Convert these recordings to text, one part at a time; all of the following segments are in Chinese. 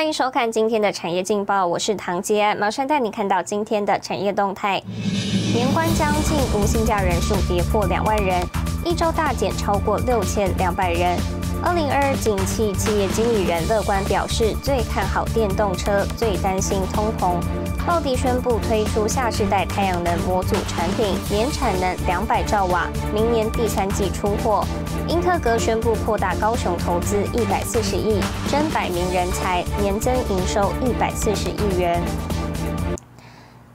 欢迎收看今天的产业劲报，我是唐杰，马上带你看到今天的产业动态。年关将近，无薪假人数跌破两万人，一周大减超过六千两百人。二零二二景气，企业经理人乐观表示，最看好电动车，最担心通膨。奥迪宣布推出下世代太阳能模组产品，年产能两百兆瓦，明年第三季出货。英特格宣布扩大高雄投资一百四十亿，增百名人才，年增营收一百四十亿元。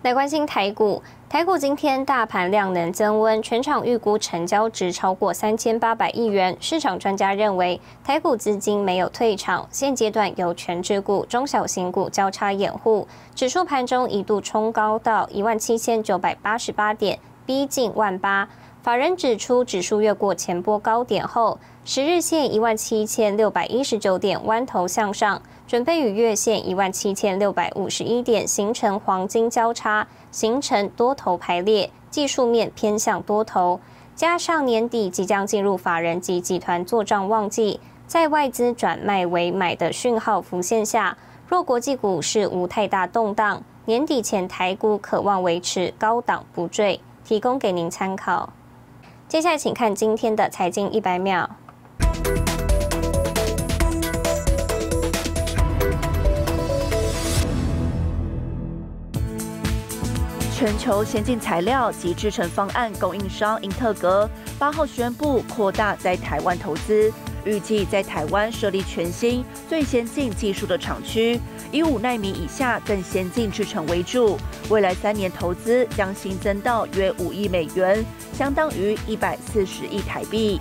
来关心台股。台股今天大盘量能增温，全场预估成交值超过三千八百亿元。市场专家认为，台股资金没有退场，现阶段由全指股、中小型股交叉掩护。指数盘中一度冲高到一万七千九百八十八点，逼近万八。法人指出，指数越过前波高点后，十日线一万七千六百一十九点弯头向上。准备与月线一万七千六百五十一点形成黄金交叉，形成多头排列，技术面偏向多头。加上年底即将进入法人及集团做账旺季，在外资转卖为买的讯号浮现下，若国际股市无太大动荡，年底前台股可望维持高档不坠。提供给您参考。接下来请看今天的财经一百秒。全球先进材料及制成方案供应商英特格八号宣布扩大在台湾投资，预计在台湾设立全新最先进技术的厂区，以五纳米以下更先进制成为主。未来三年投资将新增到约五亿美元，相当于一百四十亿台币。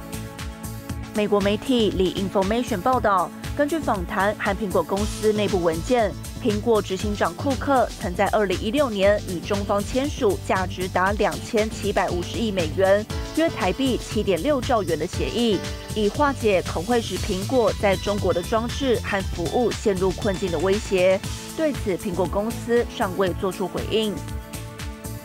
美国媒体李 Information 报道，根据访谈和苹果公司内部文件。苹果执行长库克曾在二零一六年与中方签署价值达两千七百五十亿美元（约台币七点六兆元）的协议，以化解可会使苹果在中国的装置和服务陷入困境的威胁。对此，苹果公司尚未作出回应。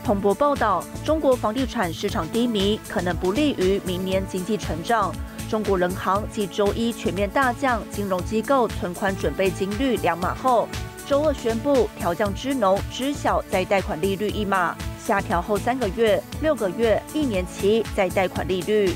彭博报道，中国房地产市场低迷，可能不利于明年经济成长。中国人行继周一全面大降金融机构存款准备金率两码后。周二宣布调降支农、知晓再贷款利率一码，下调后三个月、六个月、一年期再贷款利率。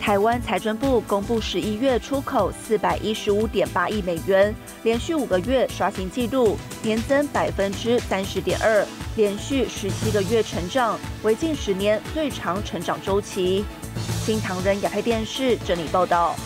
台湾财政部公布十一月出口四百一十五点八亿美元，连续五个月刷新纪录，年增百分之三十点二，连续十七个月成长，为近十年最长成长周期。新唐人亚太电视整理报道。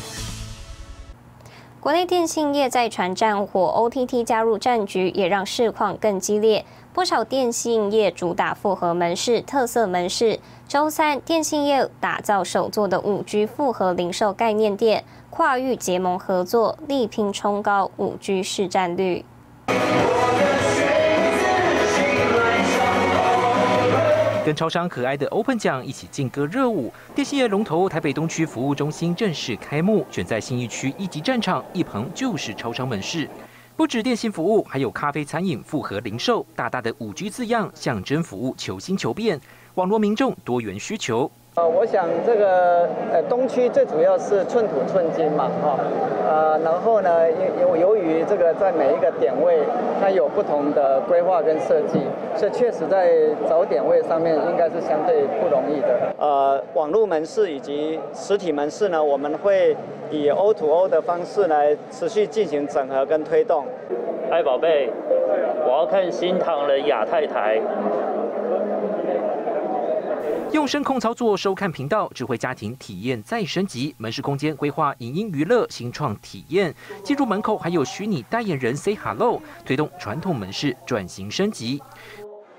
国内电信业在传战火，OTT 加入战局，也让市况更激烈。不少电信业主打复合门市、特色门市。周三，电信业打造首座的五 G 复合零售概念店，跨域结盟合作，力拼冲高五 G 市占率。跟超商可爱的 Open 酱一起劲歌热舞，电信业龙头台北东区服务中心正式开幕，选在新一区一级战场，一旁就是超商门市。不止电信服务，还有咖啡、餐饮、复合零售，大大的五 G 字样象征服务求新求变，网络民众多元需求。呃，我想这个呃东区最主要是寸土寸金嘛，哈，呃，然后呢，由由于这个在每一个点位它有不同的规划跟设计，所以确实在找点位上面应该是相对不容易的。呃，网络门市以及实体门市呢，我们会以 O to O 的方式来持续进行整合跟推动。嗨，宝贝，我要看新唐人亚太台。用声控操作收看频道，智慧家庭体验再升级。门市空间规划影音娱乐新创体验，进入门口还有虚拟代言人 say hello，推动传统门市转型升级。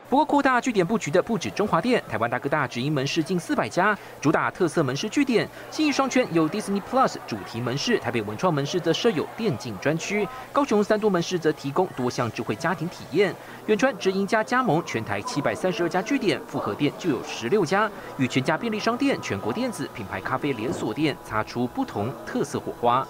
不过，扩大据点布局的不止中华店，台湾大哥大直营门市近四百家，主打特色门市据点。信义双圈有 Disney Plus 主题门市，台北文创门市则设有电竞专区，高雄三都门市则提供多项智慧家庭体验。远川直营加加盟全台七百三十二家据点，复合店就有十六家，与全家便利商店、全国电子品牌咖啡连锁店擦出不同特色火花。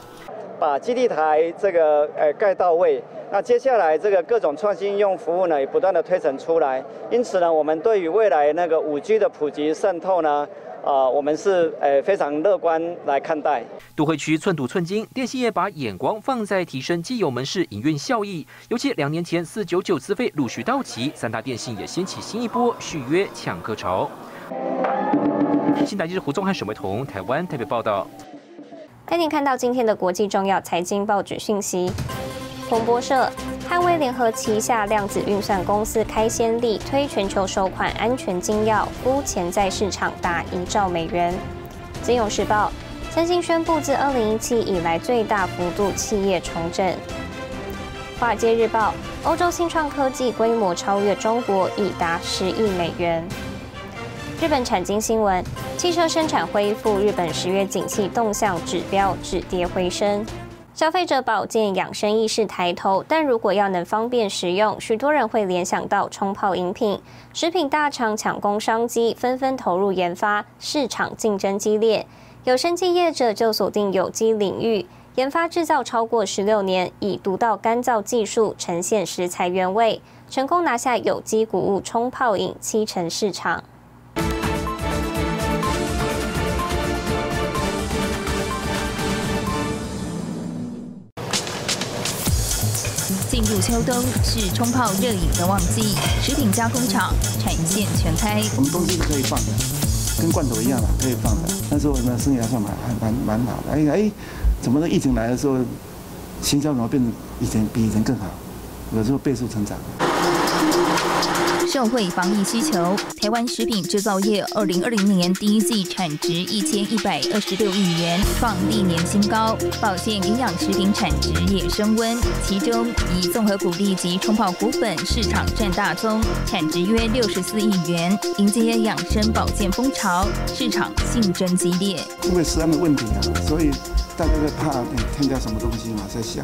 把基地台这个呃盖到位。那接下来这个各种创新应用服务呢，也不断的推陈出来。因此呢，我们对于未来那个五 G 的普及渗透呢，啊，我们是呃非常乐观来看待。都会区寸土寸金，电信业把眼光放在提升既有门市营运效益。尤其两年前四九九资费陆续到期，三大电信也掀起新一波续约抢客潮。新台记者胡宗汉、沈维彤，台湾特别报道。带您看到今天的国际重要财经报纸讯息。彭博社：汉威联合旗下量子运算公司开先例，推全球首款安全金钥，估潜在市场达一兆美元。金融时报：三星宣布自二零一七以来最大幅度企业重整。华尔街日报：欧洲新创科技规模超越中国，已达十亿美元。日本产经新闻：汽车生产恢复，日本十月景气动向指标止跌回升。消费者保健养生意识抬头，但如果要能方便食用，许多人会联想到冲泡饮品。食品大厂抢攻商机，纷纷投入研发，市场竞争激烈。有生技业者就锁定有机领域，研发制造超过十六年，以独到干燥技术呈现食材原味，成功拿下有机谷物冲泡饮七成市场。入秋冬是冲泡热饮的旺季，食品加工厂产线全开。我们东西是可以放的，跟罐头一样嘛，可以放的。那时候呢，生意还算蛮蛮蛮好的。哎哎，怎么的？疫情来的时候，行销怎么变成以前比以前更好？有时候倍速成长。社会防疫需求，台湾食品制造业二零二零年第一季产值一千一百二十六亿元，创历年新高。保健营养食品产值也升温，其中以综合谷粒及冲泡谷粉市场占大宗，产值约六十四亿元，迎接养生保健风潮，市场竞争激烈。因为食安的问题啊，所以大家在怕添加什么东西嘛，在香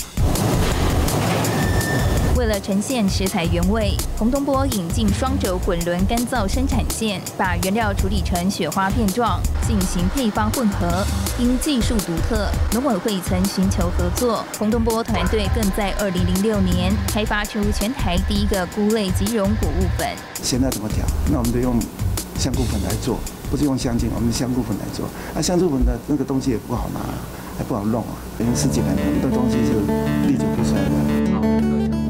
为了呈现食材原味，洪东波引进双轴滚轮干燥生产线，把原料处理成雪花片状，进行配方混合。因技术独特，农委会曾寻求合作，洪东波团队更在2006年开发出全台第一个菇类即溶谷物粉。现在怎么调？那我们就用。香菇粉来做，不是用香精，我们香菇粉来做。啊，香菇粉的那个东西也不好拿，还不好弄啊。因为十几年，很多东西是历久不衰的。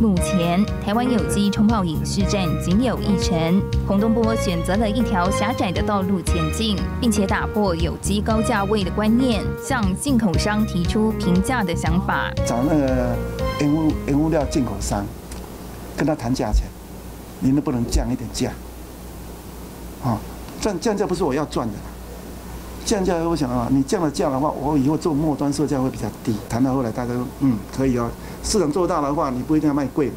目前台湾有机冲泡饮市占仅有一成。洪东波选择了一条狭窄的道路前进，并且打破有机高价位的观念，向进口商提出平价的想法。找那个原物原物料进口商，跟他谈价钱，你能不能降一点价？啊。降降价不是我要赚的，降价我想啊，你降了价的话，我以后做末端售价会比较低。谈到后来，大家说嗯可以哦，市场做大的话，你不一定要卖贵嘛，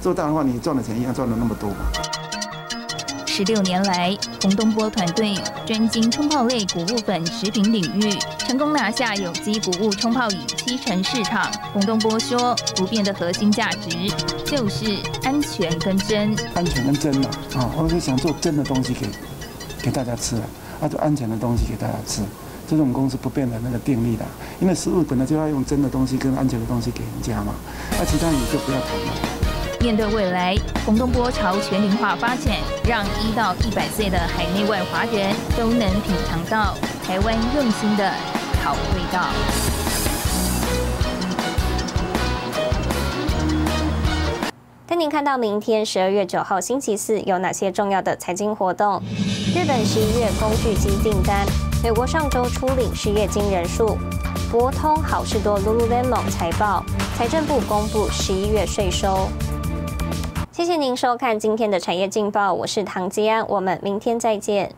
做大的话，你赚的钱一样赚了那么多嘛。十六年来，洪东波团队专精冲泡类谷物粉食品领域，成功拿下有机谷物冲泡饮七成市场。洪东波说，不变的核心价值就是安全跟真。安全跟真嘛，啊，我是想做真的东西给。给大家吃了，啊，做安全的东西给大家吃，这是我们公司不变的那个定力的。因为食物本来就要用真的东西跟安全的东西给人家嘛，那其他你就不要谈了。面对未来，洪东波朝全龄化发展，让一到一百岁的海内外华人都能品尝到台湾用心的好味道。带您看到明天十二月九号星期四有哪些重要的财经活动？日本十一月工具机订单，美国上周初领失业金人数，博通、好事多、Lululemon 财报，财政部公布十一月税收。谢谢您收看今天的产业劲报，我是唐吉安，我们明天再见。